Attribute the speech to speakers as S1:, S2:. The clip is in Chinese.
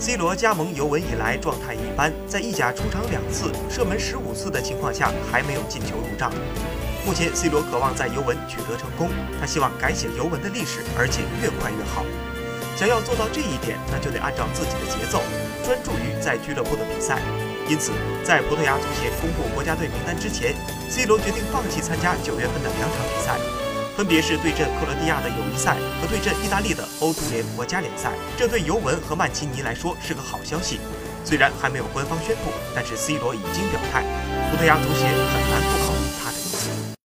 S1: C 罗加盟尤文以来状态一般，在意甲出场两次、射门十五次的情况下，还没有进球入账。目前，C 罗渴望在尤文取得成功，他希望改写尤文的历史，而且越快越好。想要做到这一点，那就得按照自己的节奏，专注于在俱乐部的比赛。因此，在葡萄牙足协公布国家队名单之前，C 罗决定放弃参加九月份的两场比赛，分别是对阵克罗地亚的友谊赛和对阵意大利的欧足联国家联赛。这对尤文和曼奇尼来说是个好消息。虽然还没有官方宣布，但是 C 罗已经表态，葡萄牙足协很难过。